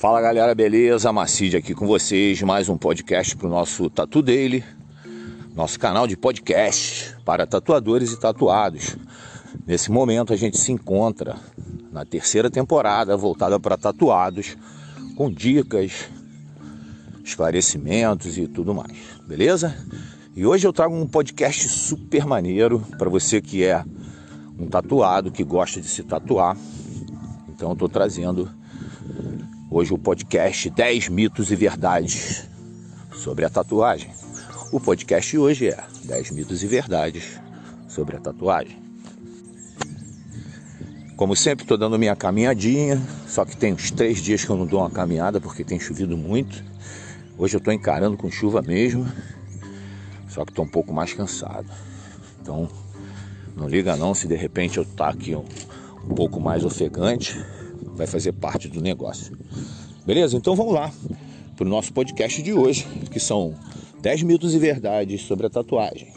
Fala galera, beleza? Macide aqui com vocês, mais um podcast para o nosso Tatu Daily, nosso canal de podcast para tatuadores e tatuados. Nesse momento a gente se encontra na terceira temporada voltada para tatuados, com dicas, esclarecimentos e tudo mais, beleza? E hoje eu trago um podcast super maneiro para você que é um tatuado, que gosta de se tatuar. Então eu estou trazendo hoje o podcast 10 mitos e verdades sobre a tatuagem. O podcast hoje é 10 mitos e verdades sobre a tatuagem. Como sempre, estou dando minha caminhadinha, só que tem uns três dias que eu não dou uma caminhada porque tem chovido muito. Hoje eu estou encarando com chuva mesmo, só que estou um pouco mais cansado. Então, não liga não se de repente eu estar tá aqui um, um pouco mais ofegante, vai fazer parte do negócio. Beleza? Então vamos lá para o nosso podcast de hoje, que são 10 mitos e verdades sobre a tatuagem.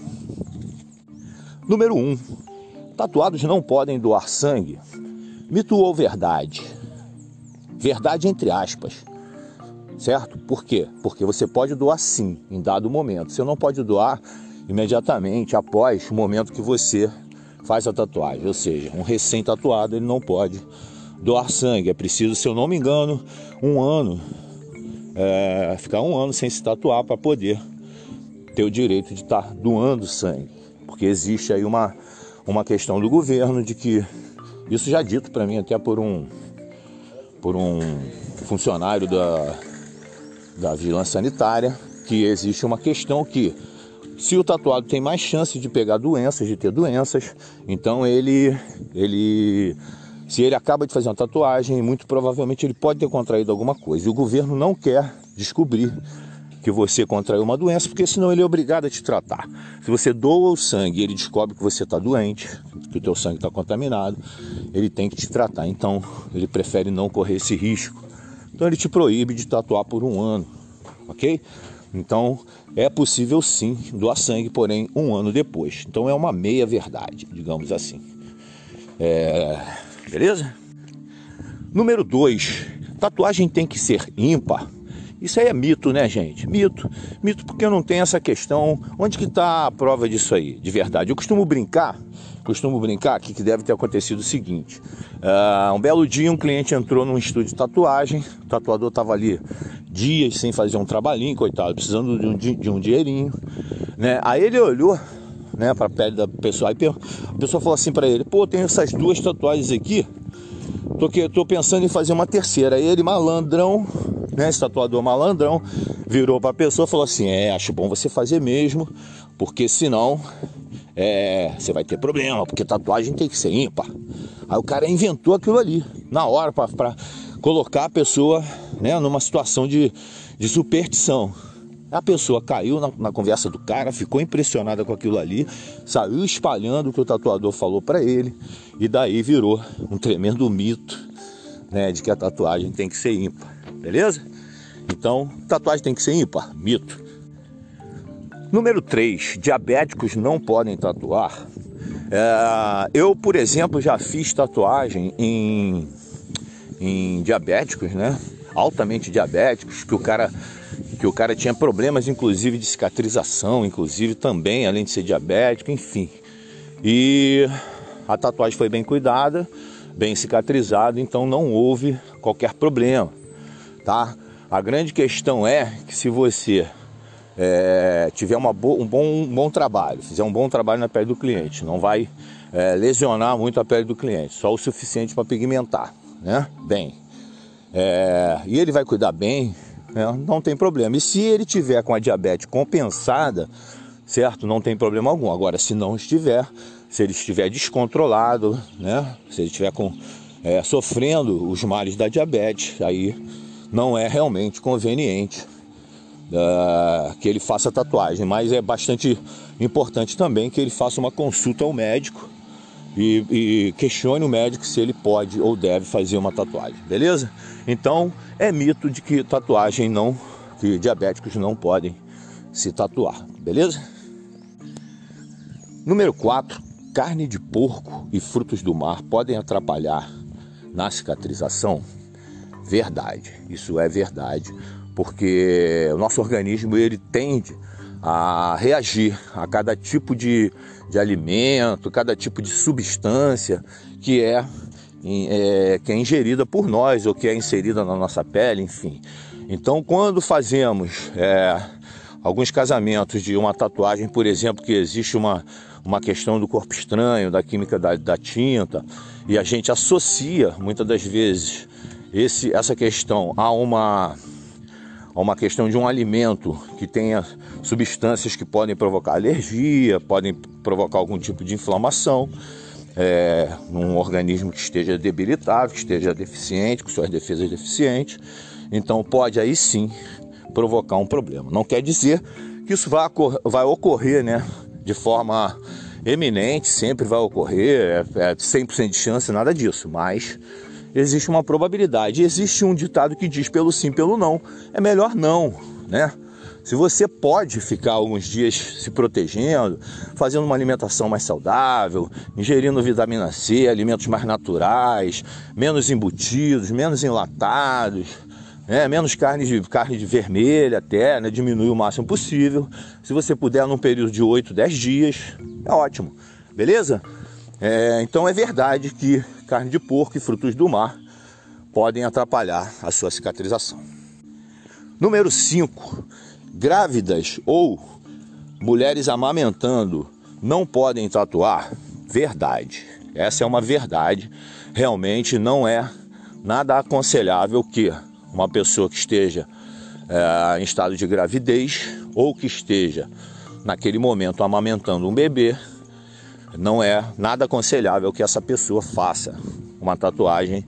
Número 1. Tatuados não podem doar sangue. Mito ou verdade? Verdade entre aspas. Certo? Por quê? Porque você pode doar sim, em dado momento. Você não pode doar imediatamente após o momento que você faz a tatuagem. Ou seja, um recém-tatuado ele não pode doar sangue. É preciso, se eu não me engano, um ano, é, ficar um ano sem se tatuar para poder ter o direito de estar tá doando sangue. Porque existe aí uma, uma questão do governo de que, isso já dito para mim até por um, por um funcionário da, da vigilância sanitária, que existe uma questão que se o tatuado tem mais chance de pegar doenças, de ter doenças, então ele, ele se ele acaba de fazer uma tatuagem, muito provavelmente ele pode ter contraído alguma coisa. E o governo não quer descobrir que você contraiu uma doença, porque senão ele é obrigado a te tratar. Se você doa o sangue e ele descobre que você está doente, que o teu sangue está contaminado, ele tem que te tratar. Então ele prefere não correr esse risco. Então ele te proíbe de tatuar por um ano, ok? Então é possível sim doar sangue, porém um ano depois. Então é uma meia verdade, digamos assim. É... Beleza? Número 2. Tatuagem tem que ser ímpar. Isso aí é mito, né, gente? Mito. Mito porque não tem essa questão. Onde que está a prova disso aí, de verdade? Eu costumo brincar, costumo brincar aqui que deve ter acontecido o seguinte. Uh, um belo dia um cliente entrou num estúdio de tatuagem, o tatuador estava ali dias sem fazer um trabalhinho, coitado, precisando de um, de um dinheirinho. Né? Aí ele olhou né, para a pele da pessoa. Aí a pessoa falou assim para ele: pô, tem essas duas tatuagens aqui, tô, que, tô pensando em fazer uma terceira. Aí ele, malandrão, né, esse tatuador malandrão, virou para a pessoa e falou assim: é, acho bom você fazer mesmo, porque senão é, você vai ter problema, porque tatuagem tem que ser ímpar. Aí o cara inventou aquilo ali, na hora, para colocar a pessoa né, numa situação de, de superstição. A pessoa caiu na, na, conversa do cara, ficou impressionada com aquilo ali, saiu espalhando o que o tatuador falou para ele, e daí virou um tremendo mito, né, de que a tatuagem tem que ser ímpar, beleza? Então, tatuagem tem que ser ímpar, mito. Número 3, diabéticos não podem tatuar. É, eu, por exemplo, já fiz tatuagem em, em diabéticos, né? Altamente diabéticos, que o cara que o cara tinha problemas, inclusive de cicatrização, inclusive também, além de ser diabético, enfim. E a tatuagem foi bem cuidada, bem cicatrizada, então não houve qualquer problema, tá? A grande questão é que se você é, tiver uma bo um, bom, um bom trabalho, fizer um bom trabalho na pele do cliente, não vai é, lesionar muito a pele do cliente, só o suficiente para pigmentar, né? Bem, é, e ele vai cuidar bem, né? não tem problema. E se ele tiver com a diabetes compensada, certo? Não tem problema algum. Agora, se não estiver, se ele estiver descontrolado, né? Se ele estiver com, é, sofrendo os males da diabetes, aí não é realmente conveniente uh, que ele faça tatuagem. Mas é bastante importante também que ele faça uma consulta ao médico e, e, questione o médico se ele pode ou deve fazer uma tatuagem, beleza? Então é mito de que tatuagem não, que diabéticos não podem se tatuar, beleza? Número 4, carne de porco e frutos do mar podem atrapalhar na cicatrização? verdade. Isso é verdade, porque o nosso organismo ele tende a reagir a cada tipo de, de alimento, cada tipo de substância que é, é, que é ingerida por nós ou que é inserida na nossa pele, enfim. Então, quando fazemos é, alguns casamentos de uma tatuagem, por exemplo, que existe uma, uma questão do corpo estranho, da química da, da tinta, e a gente associa muitas das vezes esse, essa questão a uma, a uma questão de um alimento que tenha substâncias que podem provocar alergia, podem provocar algum tipo de inflamação é, num organismo que esteja debilitado, que esteja deficiente, com suas defesas deficientes. Então pode aí sim provocar um problema. Não quer dizer que isso vai, vai ocorrer né, de forma eminente, sempre vai ocorrer, é, é 100% de chance, nada disso, mas existe uma probabilidade. Existe um ditado que diz pelo sim, pelo não, é melhor não, né? Se você pode ficar alguns dias se protegendo, fazendo uma alimentação mais saudável, ingerindo vitamina C, alimentos mais naturais, menos embutidos, menos enlatados, né? menos carne de, carne de vermelha até, né? diminuir o máximo possível. Se você puder, num período de 8, 10 dias, é ótimo, beleza? É, então é verdade que carne de porco e frutos do mar podem atrapalhar a sua cicatrização. Número 5 Grávidas ou mulheres amamentando não podem tatuar? Verdade. Essa é uma verdade. Realmente não é nada aconselhável que uma pessoa que esteja é, em estado de gravidez ou que esteja naquele momento amamentando um bebê, não é nada aconselhável que essa pessoa faça uma tatuagem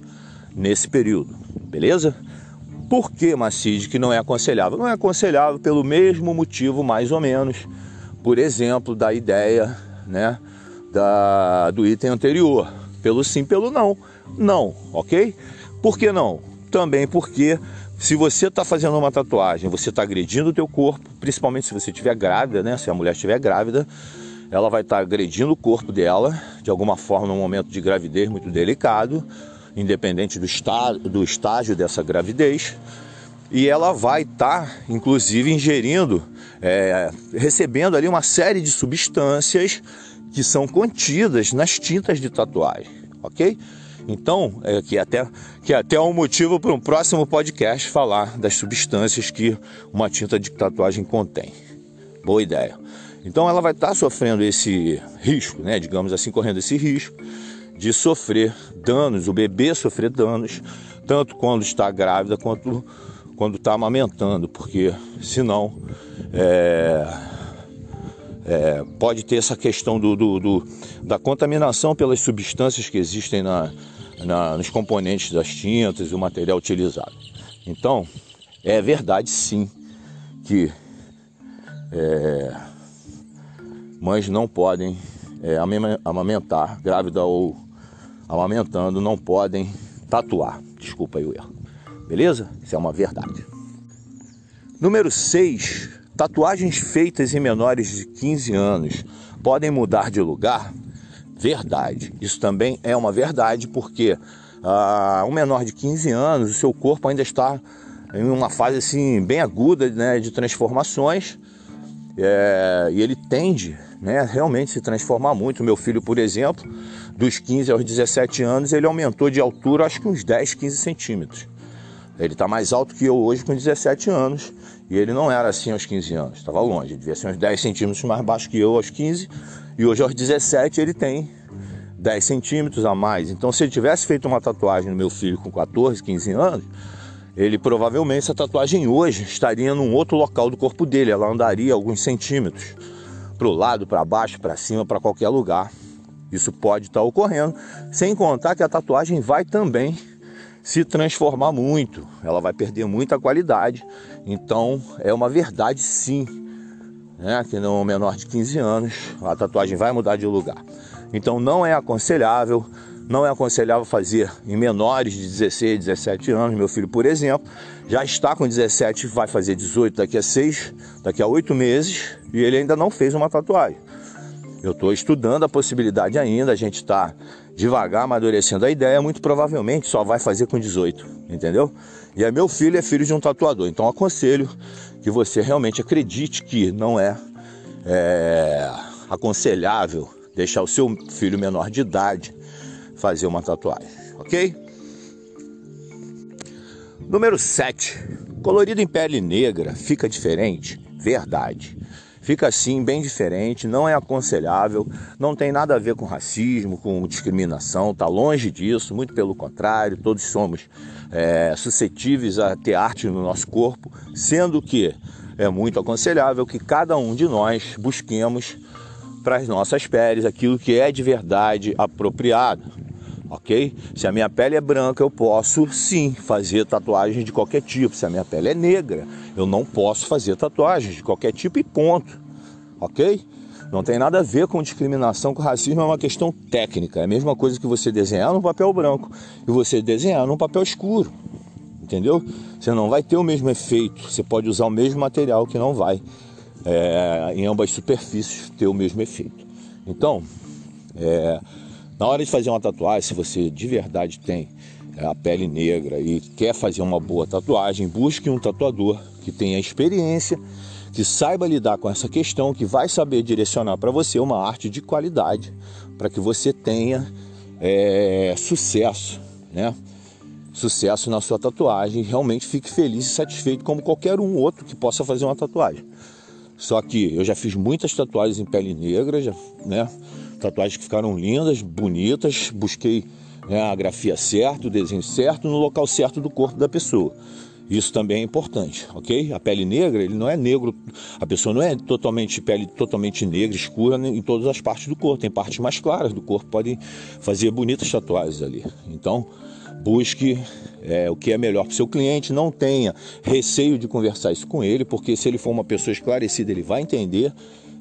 nesse período, beleza? Por que Macide que não é aconselhável? Não é aconselhável pelo mesmo motivo, mais ou menos, por exemplo, da ideia né, da, do item anterior. Pelo sim, pelo não. Não, ok? Por que não? Também porque se você está fazendo uma tatuagem, você está agredindo o teu corpo, principalmente se você estiver grávida, né? Se a mulher estiver grávida, ela vai estar agredindo o corpo dela de alguma forma num momento de gravidez muito delicado independente do, está, do estágio dessa gravidez. E ela vai estar, inclusive, ingerindo, é, recebendo ali uma série de substâncias que são contidas nas tintas de tatuagem, ok? Então, é, que, é até, que é até um motivo para um próximo podcast falar das substâncias que uma tinta de tatuagem contém. Boa ideia. Então ela vai estar tá sofrendo esse risco, né? Digamos assim, correndo esse risco de sofrer danos, o bebê sofrer danos, tanto quando está grávida quanto quando está amamentando, porque senão é, é, pode ter essa questão do, do, do, da contaminação pelas substâncias que existem na, na, nos componentes das tintas e o material utilizado. Então, é verdade sim que é, mães não podem é, amamentar, grávida ou amamentando não podem tatuar. Desculpa aí o erro. Beleza? Isso é uma verdade. Número 6. Tatuagens feitas em menores de 15 anos podem mudar de lugar? Verdade. Isso também é uma verdade porque ah, um menor de 15 anos, o seu corpo ainda está em uma fase assim bem aguda né, de transformações é, e ele tende né, realmente se transformar muito. Meu filho, por exemplo, dos 15 aos 17 anos, ele aumentou de altura acho que uns 10, 15 centímetros. Ele está mais alto que eu hoje com 17 anos e ele não era assim aos 15 anos, estava longe, ele devia ser uns 10 centímetros mais baixo que eu aos 15 e hoje aos 17 ele tem 10 centímetros a mais. Então, se ele tivesse feito uma tatuagem no meu filho com 14, 15 anos, ele provavelmente essa tatuagem hoje estaria num outro local do corpo dele, ela andaria alguns centímetros para o lado, para baixo, para cima, para qualquer lugar. Isso pode estar tá ocorrendo, sem contar que a tatuagem vai também se transformar muito, ela vai perder muita qualidade. Então é uma verdade sim, né? Que no menor de 15 anos a tatuagem vai mudar de lugar. Então não é aconselhável, não é aconselhável fazer em menores de 16, 17 anos. Meu filho, por exemplo, já está com 17, vai fazer 18 daqui a 6, daqui a 8 meses e ele ainda não fez uma tatuagem. Eu estou estudando a possibilidade ainda, a gente está devagar amadurecendo a ideia, muito provavelmente só vai fazer com 18, entendeu? E aí meu filho é filho de um tatuador, então aconselho que você realmente acredite que não é, é aconselhável deixar o seu filho menor de idade fazer uma tatuagem, ok? Número 7. Colorido em pele negra fica diferente? Verdade. Fica assim, bem diferente, não é aconselhável, não tem nada a ver com racismo, com discriminação, está longe disso, muito pelo contrário, todos somos é, suscetíveis a ter arte no nosso corpo, sendo que é muito aconselhável que cada um de nós busquemos para as nossas peles aquilo que é de verdade apropriado ok? Se a minha pele é branca, eu posso sim fazer tatuagem de qualquer tipo. Se a minha pele é negra, eu não posso fazer tatuagem de qualquer tipo e ponto, ok? Não tem nada a ver com discriminação, com racismo, é uma questão técnica. É a mesma coisa que você desenhar no papel branco e você desenhar num papel escuro, entendeu? Você não vai ter o mesmo efeito. Você pode usar o mesmo material que não vai é, em ambas superfícies ter o mesmo efeito. Então, é, na hora de fazer uma tatuagem, se você de verdade tem é, a pele negra e quer fazer uma boa tatuagem, busque um tatuador que tenha experiência, que saiba lidar com essa questão, que vai saber direcionar para você uma arte de qualidade, para que você tenha é, sucesso, né? Sucesso na sua tatuagem, realmente fique feliz e satisfeito como qualquer um outro que possa fazer uma tatuagem. Só que eu já fiz muitas tatuagens em pele negra, já, né? Tatuagens que ficaram lindas, bonitas. Busquei né, a grafia certa, o desenho certo, no local certo do corpo da pessoa. Isso também é importante, ok? A pele negra, ele não é negro, a pessoa não é totalmente pele totalmente negra, escura em todas as partes do corpo. Tem partes mais claras do corpo, podem fazer bonitas tatuagens ali. Então, busque é, o que é melhor para o seu cliente, não tenha receio de conversar isso com ele, porque se ele for uma pessoa esclarecida, ele vai entender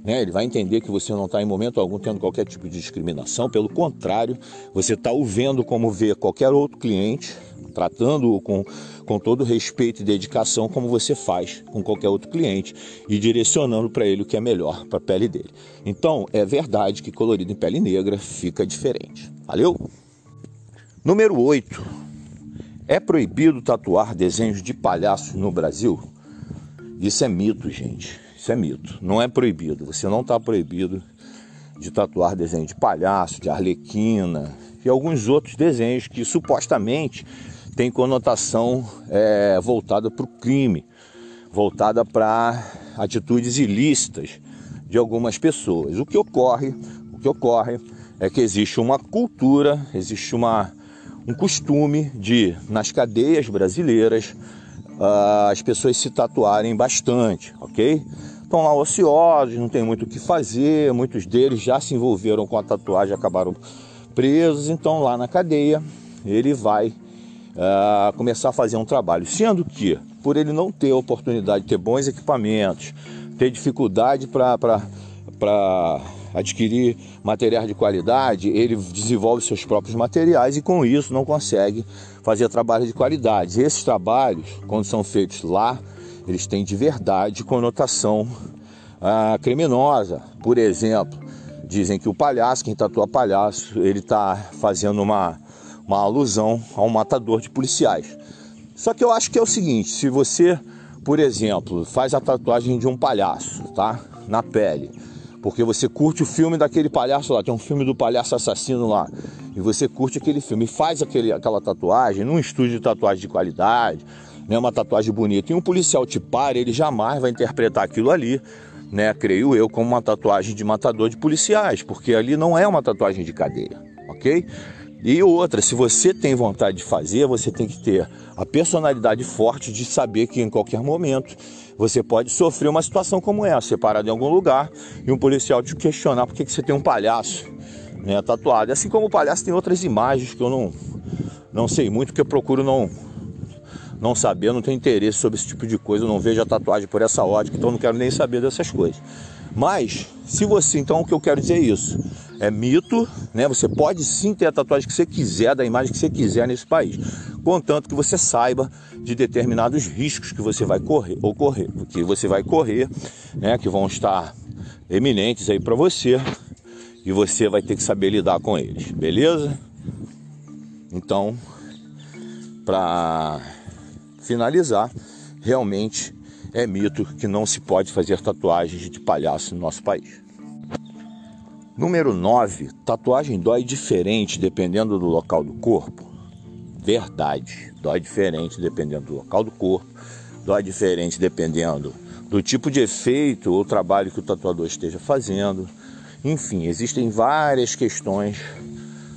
né? Ele vai entender que você não está em momento algum tendo qualquer tipo de discriminação, pelo contrário, você está o vendo como vê qualquer outro cliente, tratando-o com, com todo respeito e dedicação, como você faz com qualquer outro cliente, e direcionando para ele o que é melhor para a pele dele. Então, é verdade que colorido em pele negra fica diferente. Valeu? Número 8. É proibido tatuar desenhos de palhaço no Brasil? Isso é mito, gente. Isso é mito. Não é proibido. Você não está proibido de tatuar desenho de palhaço, de arlequina e alguns outros desenhos que supostamente têm conotação é, voltada para o crime, voltada para atitudes ilícitas de algumas pessoas. O que ocorre, o que ocorre é que existe uma cultura, existe uma, um costume de nas cadeias brasileiras uh, as pessoas se tatuarem bastante, ok? Estão lá ociosos, não tem muito o que fazer, muitos deles já se envolveram com a tatuagem, acabaram presos, então lá na cadeia ele vai uh, começar a fazer um trabalho, sendo que por ele não ter oportunidade de ter bons equipamentos, ter dificuldade para adquirir materiais de qualidade, ele desenvolve seus próprios materiais e com isso não consegue fazer trabalho de qualidade. Esses trabalhos, quando são feitos lá eles têm de verdade conotação ah, criminosa. Por exemplo, dizem que o palhaço, quem tatua palhaço, ele está fazendo uma, uma alusão a um matador de policiais. Só que eu acho que é o seguinte, se você, por exemplo, faz a tatuagem de um palhaço, tá? Na pele, porque você curte o filme daquele palhaço lá, tem um filme do palhaço assassino lá, e você curte aquele filme e faz aquele, aquela tatuagem num estúdio de tatuagem de qualidade, né, uma tatuagem bonita, e um policial te para, ele jamais vai interpretar aquilo ali, né, creio eu, como uma tatuagem de matador de policiais, porque ali não é uma tatuagem de cadeia, ok? E outra, se você tem vontade de fazer, você tem que ter a personalidade forte de saber que em qualquer momento você pode sofrer uma situação como essa, separado em algum lugar, e um policial te questionar por que você tem um palhaço né, tatuado. Assim como o palhaço tem outras imagens que eu não, não sei muito, que eu procuro não, não saber, não tenho interesse sobre esse tipo de coisa, eu não vejo a tatuagem por essa ótica, então não quero nem saber dessas coisas. Mas, se você, então o que eu quero dizer é isso, é mito, né? Você pode sim ter a tatuagem que você quiser, da imagem que você quiser nesse país, contanto que você saiba de determinados riscos que você vai correr, ocorrer, que você vai correr, né? Que vão estar eminentes aí para você e você vai ter que saber lidar com eles, beleza? Então, para finalizar, realmente é mito que não se pode fazer tatuagens de palhaço no nosso país. Número 9. Tatuagem dói diferente dependendo do local do corpo. Verdade. Dói diferente dependendo do local do corpo. Dói diferente dependendo do tipo de efeito ou trabalho que o tatuador esteja fazendo. Enfim, existem várias questões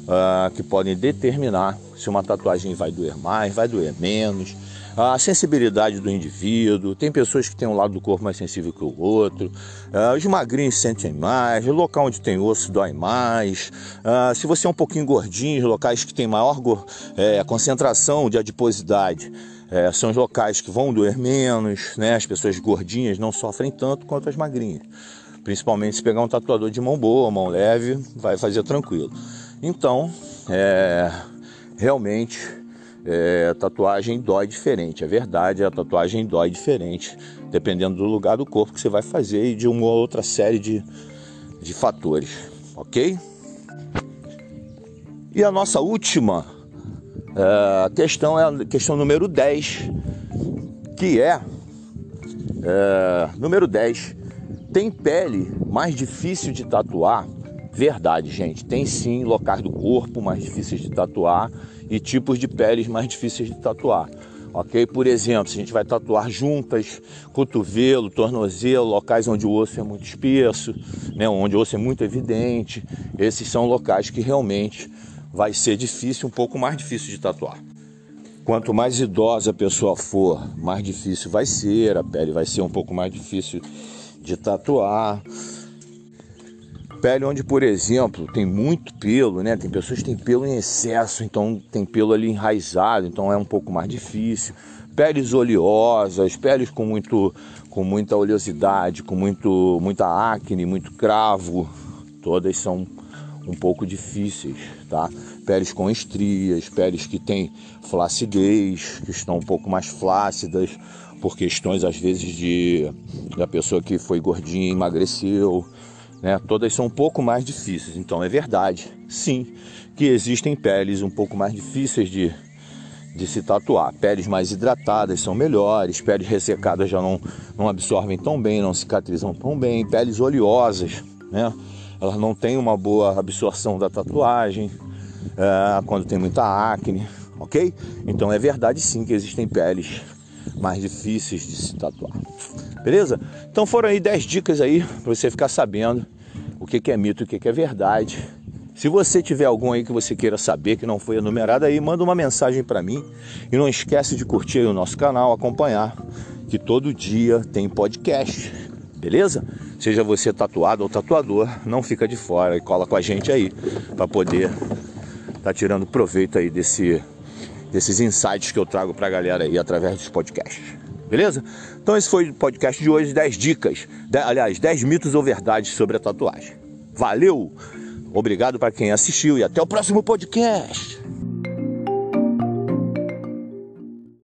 uh, que podem determinar se uma tatuagem vai doer mais, vai doer menos, a sensibilidade do indivíduo. Tem pessoas que têm um lado do corpo mais sensível que o outro. Uh, os magrinhos sentem mais, o local onde tem osso dói mais. Uh, se você é um pouquinho gordinho, os locais que tem maior é, concentração de adiposidade. É, são os locais que vão doer menos, né? As pessoas gordinhas não sofrem tanto quanto as magrinhas. Principalmente se pegar um tatuador de mão boa, mão leve, vai fazer tranquilo. Então, é, realmente, é, tatuagem dói diferente. É verdade, a tatuagem dói diferente, dependendo do lugar do corpo que você vai fazer e de uma ou outra série de, de fatores, ok? E a nossa última é, questão é a questão número 10, que é, é número 10. Tem pele mais difícil de tatuar Verdade, gente. Tem sim locais do corpo mais difíceis de tatuar e tipos de peles mais difíceis de tatuar. Ok? Por exemplo, se a gente vai tatuar juntas, cotovelo, tornozelo, locais onde o osso é muito espesso, né, onde o osso é muito evidente, esses são locais que realmente vai ser difícil, um pouco mais difícil de tatuar. Quanto mais idosa a pessoa for, mais difícil vai ser, a pele vai ser um pouco mais difícil de tatuar. Pele onde, por exemplo, tem muito pelo, né? Tem pessoas que têm pelo em excesso, então tem pelo ali enraizado, então é um pouco mais difícil. Peles oleosas, peles com, muito, com muita oleosidade, com muito, muita acne, muito cravo, todas são um pouco difíceis, tá? Peles com estrias, peles que têm flacidez, que estão um pouco mais flácidas, por questões às vezes de da pessoa que foi gordinha emagreceu né? Todas são um pouco mais difíceis. Então é verdade, sim, que existem peles um pouco mais difíceis de, de se tatuar. Peles mais hidratadas são melhores, peles ressecadas já não, não absorvem tão bem, não cicatrizam tão bem. Peles oleosas, né? Elas não têm uma boa absorção da tatuagem é, quando tem muita acne, ok? Então é verdade sim que existem peles mais difíceis de se tatuar. Beleza? Então foram aí 10 dicas aí para você ficar sabendo o que, que é mito e o que, que é verdade. Se você tiver algum aí que você queira saber que não foi enumerado aí, manda uma mensagem para mim e não esquece de curtir o nosso canal, acompanhar, que todo dia tem podcast, beleza? Seja você tatuado ou tatuador, não fica de fora e cola com a gente aí para poder tá tirando proveito aí desse desses insights que eu trago para a galera aí através dos podcasts. Beleza? Então esse foi o podcast de hoje, 10 dicas, aliás, 10 mitos ou verdades sobre a tatuagem. Valeu! Obrigado para quem assistiu e até o próximo podcast.